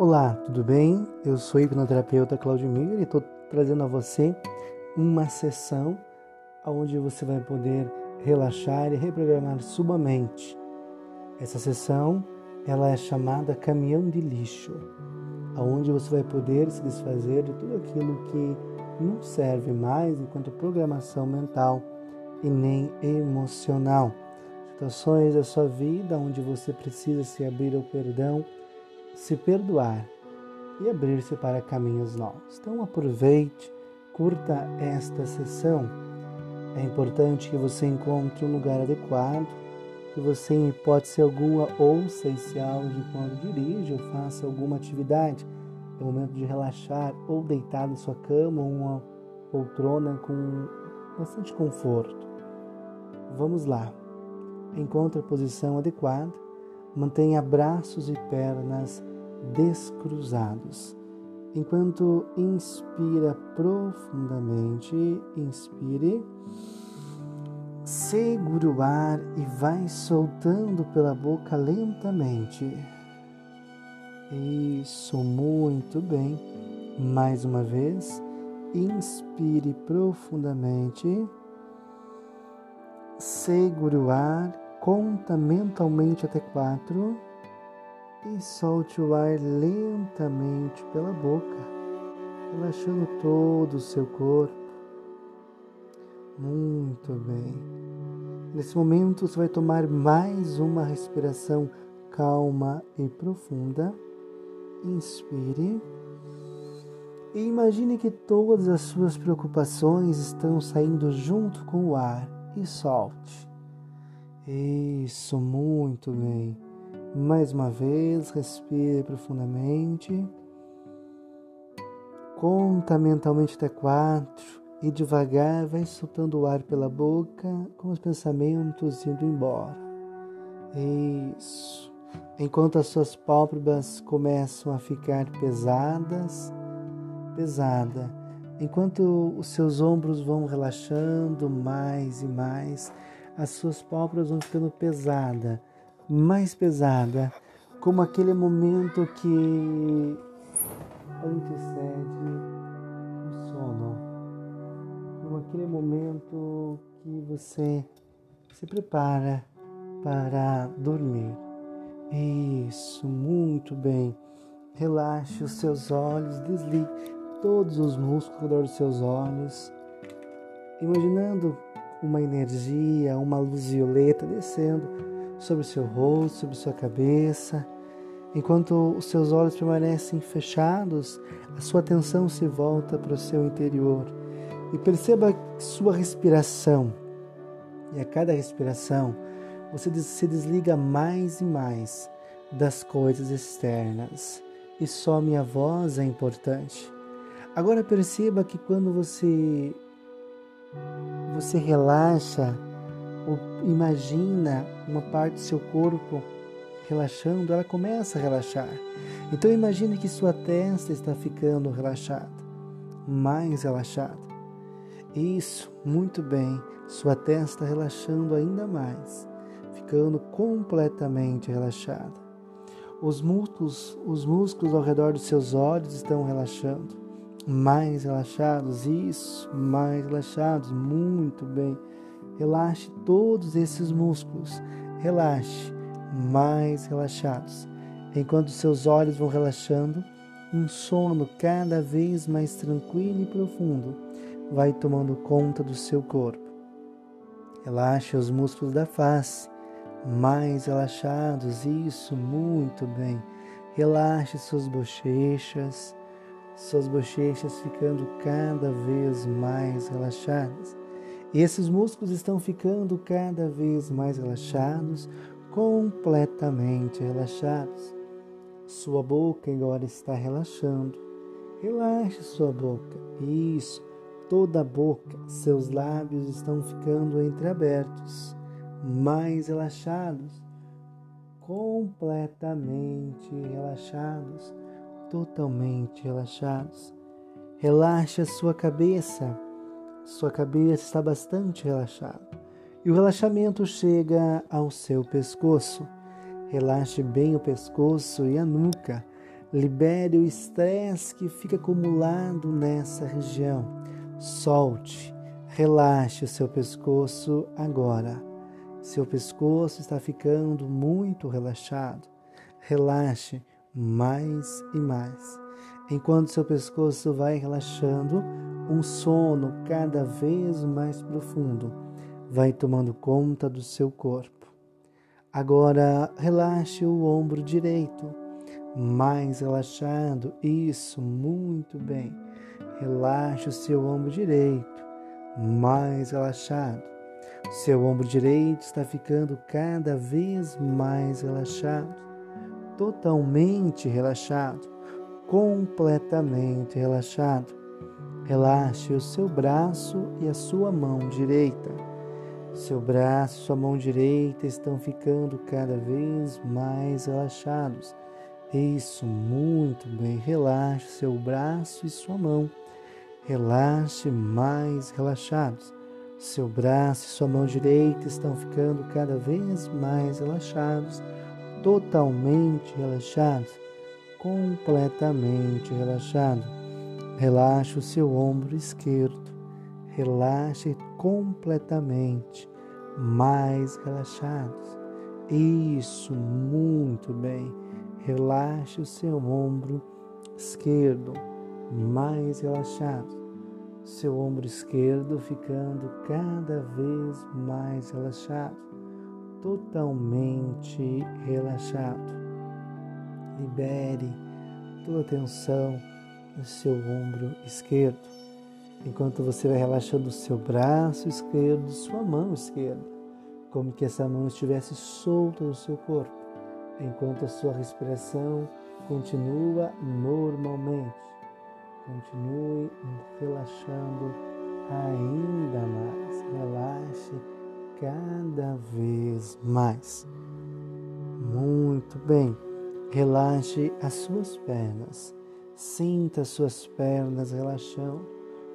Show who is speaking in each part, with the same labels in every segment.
Speaker 1: Olá, tudo bem? Eu sou o hipnoterapeuta Claudimir e estou trazendo a você uma sessão onde você vai poder relaxar e reprogramar sua mente. Essa sessão ela é chamada caminhão de lixo, aonde você vai poder se desfazer de tudo aquilo que não serve mais enquanto programação mental e nem emocional. Situações da sua vida onde você precisa se abrir ao perdão se perdoar e abrir-se para caminhos novos. Então aproveite, curta esta sessão. É importante que você encontre um lugar adequado, que você, em hipótese alguma, ouça esse áudio quando dirige ou faça alguma atividade. É momento de relaxar ou deitar na sua cama ou uma poltrona com bastante conforto. Vamos lá. Encontre a posição adequada Mantenha braços e pernas descruzados. Enquanto inspira profundamente, inspire, segure o ar e vai soltando pela boca lentamente. Isso, muito bem. Mais uma vez, inspire profundamente, segure o ar Conta mentalmente até quatro e solte o ar lentamente pela boca, relaxando todo o seu corpo. Muito bem. Nesse momento você vai tomar mais uma respiração calma e profunda. Inspire. E imagine que todas as suas preocupações estão saindo junto com o ar e solte. Isso, muito bem. Mais uma vez, respire profundamente. Conta mentalmente até quatro e devagar vai soltando o ar pela boca com os pensamentos indo embora. Isso. Enquanto as suas pálpebras começam a ficar pesadas, pesada. Enquanto os seus ombros vão relaxando mais e mais, as suas pálpebras vão ficando pesada, mais pesada, como aquele momento que antecede o sono, como aquele momento que você se prepara para dormir. Isso, muito bem. Relaxe os seus olhos, desligue todos os músculos ao redor dos seus olhos, imaginando uma energia, uma luz violeta descendo sobre seu rosto, sobre sua cabeça. Enquanto os seus olhos permanecem fechados, a sua atenção se volta para o seu interior e perceba sua respiração. E a cada respiração, você se desliga mais e mais das coisas externas e só minha voz é importante. Agora perceba que quando você você relaxa imagina uma parte do seu corpo relaxando, ela começa a relaxar. Então imagine que sua testa está ficando relaxada, mais relaxada. Isso, muito bem. Sua testa relaxando ainda mais, ficando completamente relaxada. Os músculos, os músculos ao redor dos seus olhos estão relaxando mais relaxados, isso, mais relaxados, muito bem. Relaxe todos esses músculos, relaxe, mais relaxados. Enquanto seus olhos vão relaxando, um sono cada vez mais tranquilo e profundo vai tomando conta do seu corpo. Relaxe os músculos da face, mais relaxados, isso, muito bem. Relaxe suas bochechas, suas bochechas ficando cada vez mais relaxadas. E esses músculos estão ficando cada vez mais relaxados, completamente relaxados. Sua boca agora está relaxando. Relaxe sua boca. Isso, toda a boca. Seus lábios estão ficando entreabertos, mais relaxados, completamente relaxados totalmente relaxados. Relaxe a sua cabeça. Sua cabeça está bastante relaxada. E o relaxamento chega ao seu pescoço. Relaxe bem o pescoço e a nuca. Libere o estresse que fica acumulado nessa região. Solte, relaxe o seu pescoço agora. Seu pescoço está ficando muito relaxado. Relaxe mais e mais. Enquanto seu pescoço vai relaxando, um sono cada vez mais profundo vai tomando conta do seu corpo. Agora relaxe o ombro direito mais relaxado. Isso, muito bem. Relaxe o seu ombro direito, mais relaxado. Seu ombro direito está ficando cada vez mais relaxado, totalmente relaxado, completamente relaxado. Relaxe o seu braço e a sua mão direita. Seu braço e sua mão direita estão ficando cada vez mais relaxados isso, muito bem. Relaxe seu braço e sua mão. Relaxe mais relaxados. Seu braço e sua mão direita estão ficando cada vez mais relaxados, totalmente relaxados, completamente relaxado. Relaxe o seu ombro esquerdo. Relaxe completamente, mais relaxados. Isso, muito bem. Relaxe o seu ombro esquerdo, mais relaxado. Seu ombro esquerdo ficando cada vez mais relaxado, totalmente relaxado. Libere toda a tensão no seu ombro esquerdo, enquanto você vai relaxando o seu braço esquerdo, sua mão esquerda, como que essa mão estivesse solta do seu corpo enquanto a sua respiração continua normalmente. Continue relaxando ainda mais. Relaxe cada vez mais. Muito bem. Relaxe as suas pernas. Sinta as suas pernas relaxando,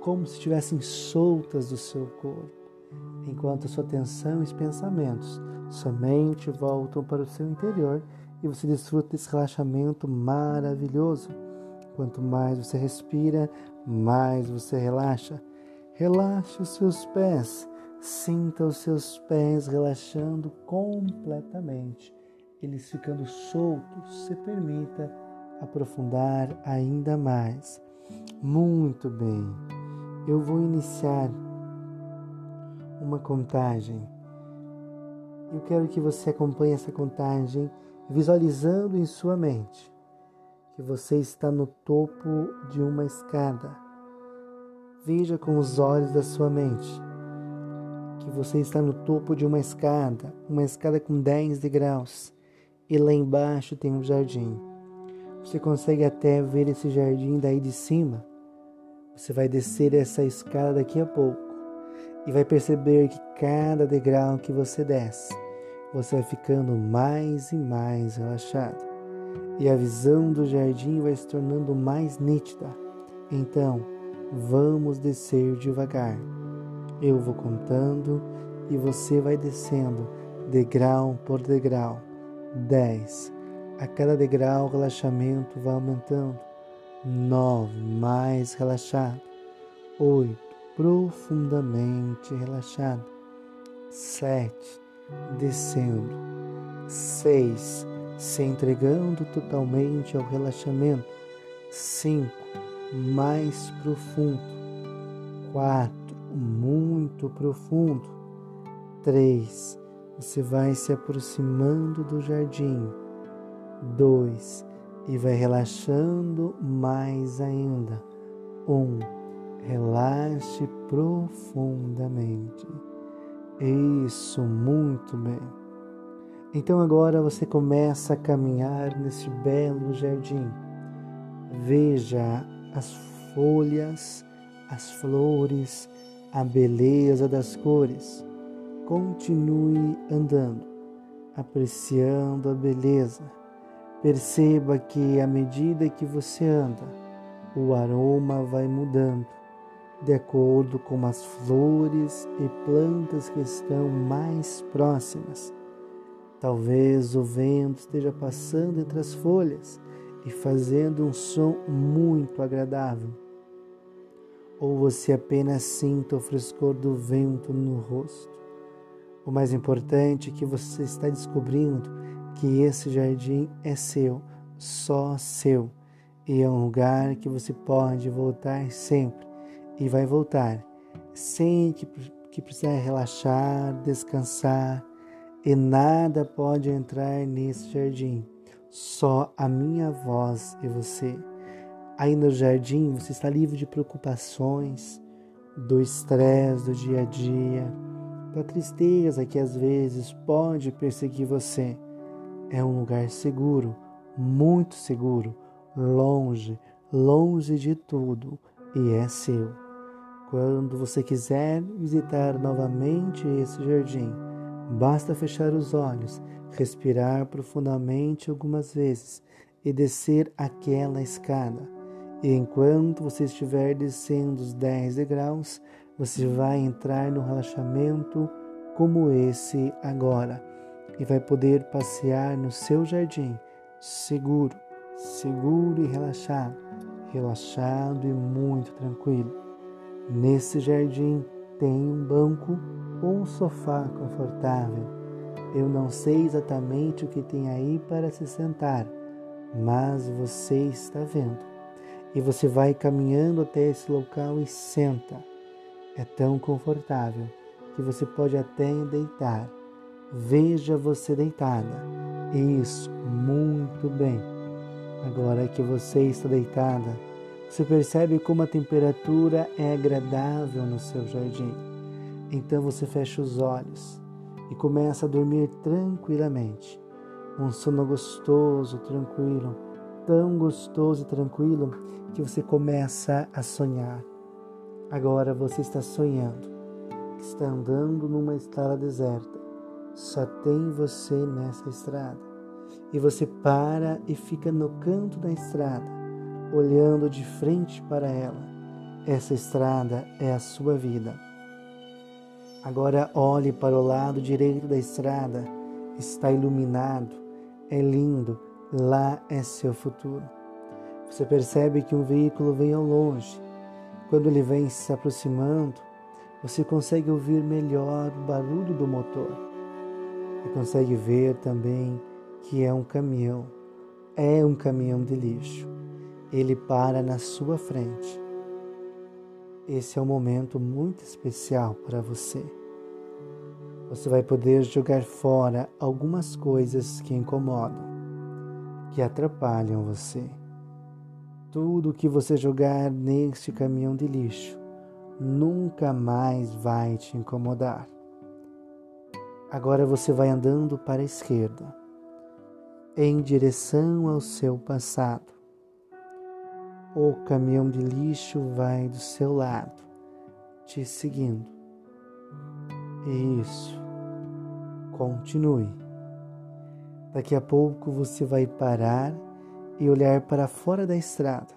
Speaker 1: como se estivessem soltas do seu corpo, enquanto sua atenção e os pensamentos somente voltam para o seu interior e você desfruta desse relaxamento maravilhoso. Quanto mais você respira, mais você relaxa. Relaxe os seus pés, sinta os seus pés relaxando completamente, eles ficando soltos. Se permita aprofundar ainda mais. Muito bem, eu vou iniciar uma contagem eu quero que você acompanhe essa contagem visualizando em sua mente que você está no topo de uma escada. Veja com os olhos da sua mente que você está no topo de uma escada, uma escada com 10 degraus, e lá embaixo tem um jardim. Você consegue até ver esse jardim daí de cima. Você vai descer essa escada daqui a pouco e vai perceber que cada degrau que você desce, você vai ficando mais e mais relaxado. E a visão do jardim vai se tornando mais nítida. Então, vamos descer devagar. Eu vou contando e você vai descendo degrau por degrau. 10. A cada degrau o relaxamento vai aumentando. 9. Mais relaxado. 8 profundamente relaxado. Sete, descendo. Seis, se entregando totalmente ao relaxamento. Cinco, mais profundo. Quatro, muito profundo. Três, você vai se aproximando do jardim. Dois, e vai relaxando mais ainda. Um, Relaxe profundamente. Isso, muito bem. Então agora você começa a caminhar nesse belo jardim. Veja as folhas, as flores, a beleza das cores. Continue andando, apreciando a beleza. Perceba que à medida que você anda, o aroma vai mudando de acordo com as flores e plantas que estão mais próximas. Talvez o vento esteja passando entre as folhas e fazendo um som muito agradável. Ou você apenas sinta o frescor do vento no rosto. O mais importante é que você está descobrindo que esse jardim é seu, só seu, e é um lugar que você pode voltar sempre. E vai voltar. Sem que, que precisar relaxar, descansar, e nada pode entrar nesse jardim, só a minha voz e você. Aí no jardim você está livre de preocupações, do estresse do dia a dia, da tristeza que às vezes pode perseguir você. É um lugar seguro, muito seguro, longe, longe de tudo e é seu. Quando você quiser visitar novamente esse jardim, Basta fechar os olhos, respirar profundamente algumas vezes e descer aquela escada. E enquanto você estiver descendo os 10 degraus, você vai entrar no relaxamento como esse agora e vai poder passear no seu jardim seguro, seguro e relaxado, relaxado e muito tranquilo. Nesse jardim tem um banco ou um sofá confortável. Eu não sei exatamente o que tem aí para se sentar, mas você está vendo. E você vai caminhando até esse local e senta. É tão confortável que você pode até deitar. Veja você deitada. Isso, muito bem. Agora que você está deitada, você percebe como a temperatura é agradável no seu jardim. Então você fecha os olhos e começa a dormir tranquilamente. Um sono gostoso, tranquilo, tão gostoso e tranquilo que você começa a sonhar. Agora você está sonhando, está andando numa estrada deserta. Só tem você nessa estrada. E você para e fica no canto da estrada, olhando de frente para ela. Essa estrada é a sua vida. Agora olhe para o lado direito da estrada, está iluminado, é lindo, lá é seu futuro. Você percebe que um veículo vem ao longe. Quando ele vem se aproximando, você consegue ouvir melhor o barulho do motor e consegue ver também que é um caminhão. É um caminhão de lixo. Ele para na sua frente esse é um momento muito especial para você. Você vai poder jogar fora algumas coisas que incomodam, que atrapalham você. Tudo que você jogar neste caminhão de lixo nunca mais vai te incomodar. Agora você vai andando para a esquerda, em direção ao seu passado o caminhão de lixo vai do seu lado, te seguindo. Isso. Continue. Daqui a pouco você vai parar e olhar para fora da estrada.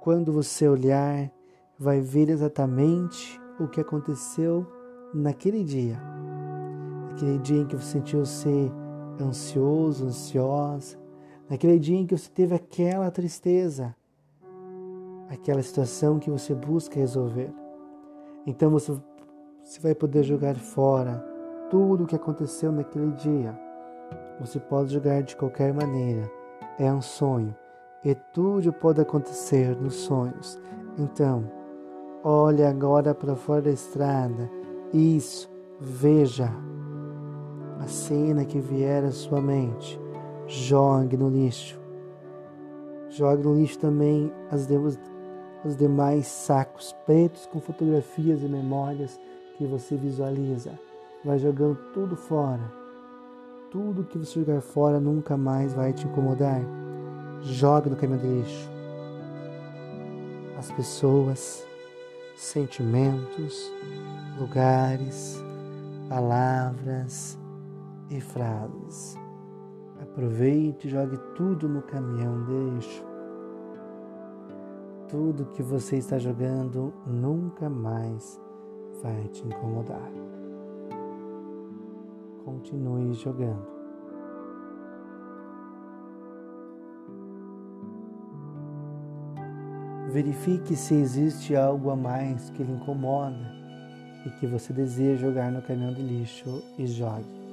Speaker 1: Quando você olhar, vai ver exatamente o que aconteceu naquele dia. Naquele dia em que você sentiu-se ansioso, ansiosa. Naquele dia em que você teve aquela tristeza aquela situação que você busca resolver. Então você, você vai poder jogar fora tudo o que aconteceu naquele dia. Você pode jogar de qualquer maneira. É um sonho e tudo pode acontecer nos sonhos. Então, olhe agora para fora da estrada. Isso, veja a cena que vier à sua mente. Jogue no lixo. Jogue no lixo também as os demais sacos pretos com fotografias e memórias que você visualiza. Vai jogando tudo fora. Tudo que você jogar fora nunca mais vai te incomodar. Joga no caminhão de lixo. As pessoas, sentimentos, lugares, palavras e frases. Aproveite e jogue tudo no caminhão de lixo tudo que você está jogando nunca mais vai te incomodar continue jogando. Verifique se existe algo a mais que lhe incomoda e que você deseja jogar no caminhão de lixo e jogue.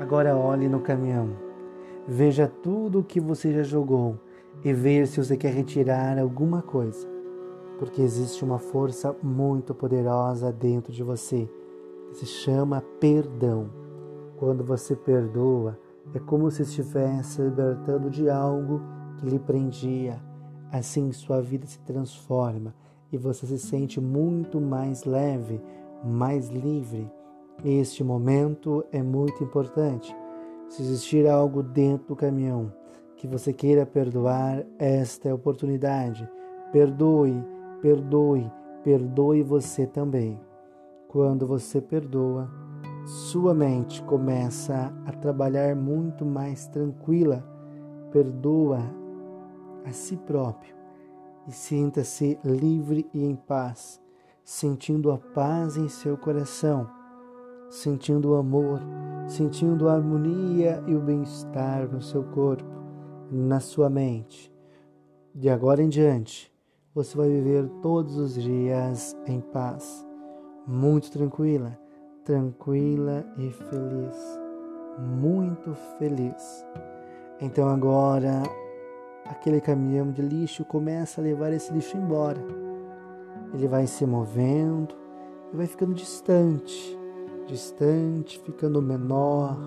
Speaker 1: Agora olhe no caminhão. Veja tudo o que você já jogou e veja se você quer retirar alguma coisa. Porque existe uma força muito poderosa dentro de você que se chama perdão. Quando você perdoa, é como se estivesse libertando de algo que lhe prendia. Assim, sua vida se transforma e você se sente muito mais leve, mais livre este momento é muito importante. Se existir algo dentro do caminhão que você queira perdoar, esta é a oportunidade. Perdoe, perdoe, perdoe você também. Quando você perdoa, sua mente começa a trabalhar muito mais tranquila. Perdoa a si próprio e sinta-se livre e em paz, sentindo a paz em seu coração sentindo o amor, sentindo a harmonia e o bem-estar no seu corpo, na sua mente. De agora em diante, você vai viver todos os dias em paz, muito tranquila, tranquila e feliz, muito feliz. Então agora aquele caminhão de lixo começa a levar esse lixo embora. Ele vai se movendo e vai ficando distante distante, ficando menor,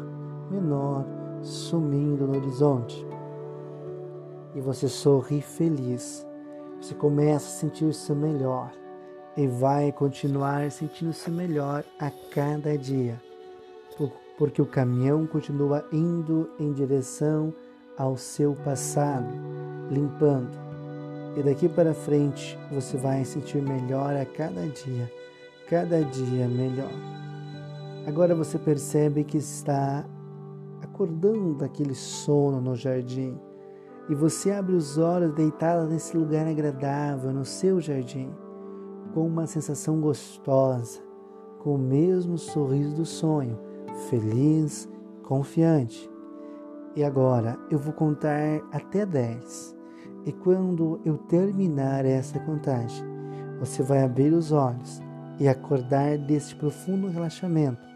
Speaker 1: menor, sumindo no horizonte. E você sorri feliz. Você começa a sentir-se melhor e vai continuar sentindo-se melhor a cada dia, porque o caminhão continua indo em direção ao seu passado, limpando. E daqui para frente você vai sentir melhor a cada dia, cada dia melhor. Agora você percebe que está acordando daquele sono no jardim e você abre os olhos deitada nesse lugar agradável no seu jardim, com uma sensação gostosa, com o mesmo sorriso do sonho, feliz, confiante. E agora eu vou contar até 10. E quando eu terminar essa contagem, você vai abrir os olhos e acordar desse profundo relaxamento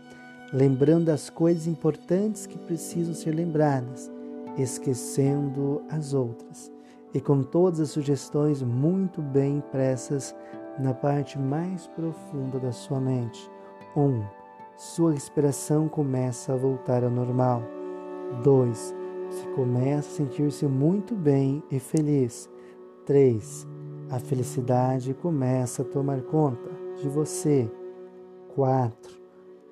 Speaker 1: lembrando as coisas importantes que precisam ser lembradas, esquecendo as outras, e com todas as sugestões muito bem impressas na parte mais profunda da sua mente. 1. Um, sua respiração começa a voltar ao normal. 2. Você começa a sentir-se muito bem e feliz. 3. A felicidade começa a tomar conta de você. 4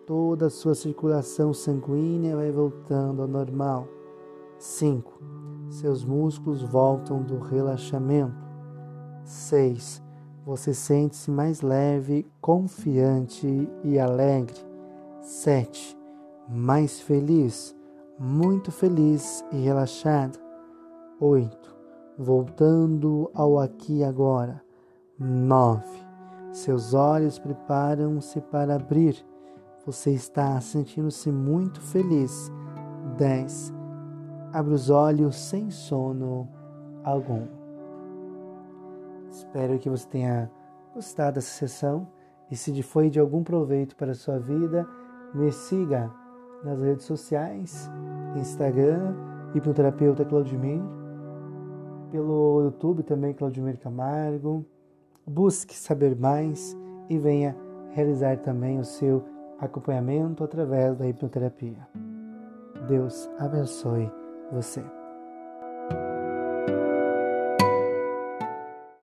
Speaker 1: toda a sua circulação sanguínea vai voltando ao normal. 5. Seus músculos voltam do relaxamento. 6. Você sente-se mais leve, confiante e alegre. 7. Mais feliz, muito feliz e relaxado. 8. Voltando ao aqui e agora. 9. Seus olhos preparam-se para abrir você está sentindo-se muito feliz. 10. Abre os olhos sem sono algum. Espero que você tenha gostado dessa sessão e se foi de algum proveito para a sua vida, me siga nas redes sociais, Instagram, hipnoterapeuta Claudimir, pelo YouTube também Claudimir Camargo. Busque saber mais e venha realizar também o seu acompanhamento através da hipnoterapia. Deus abençoe você.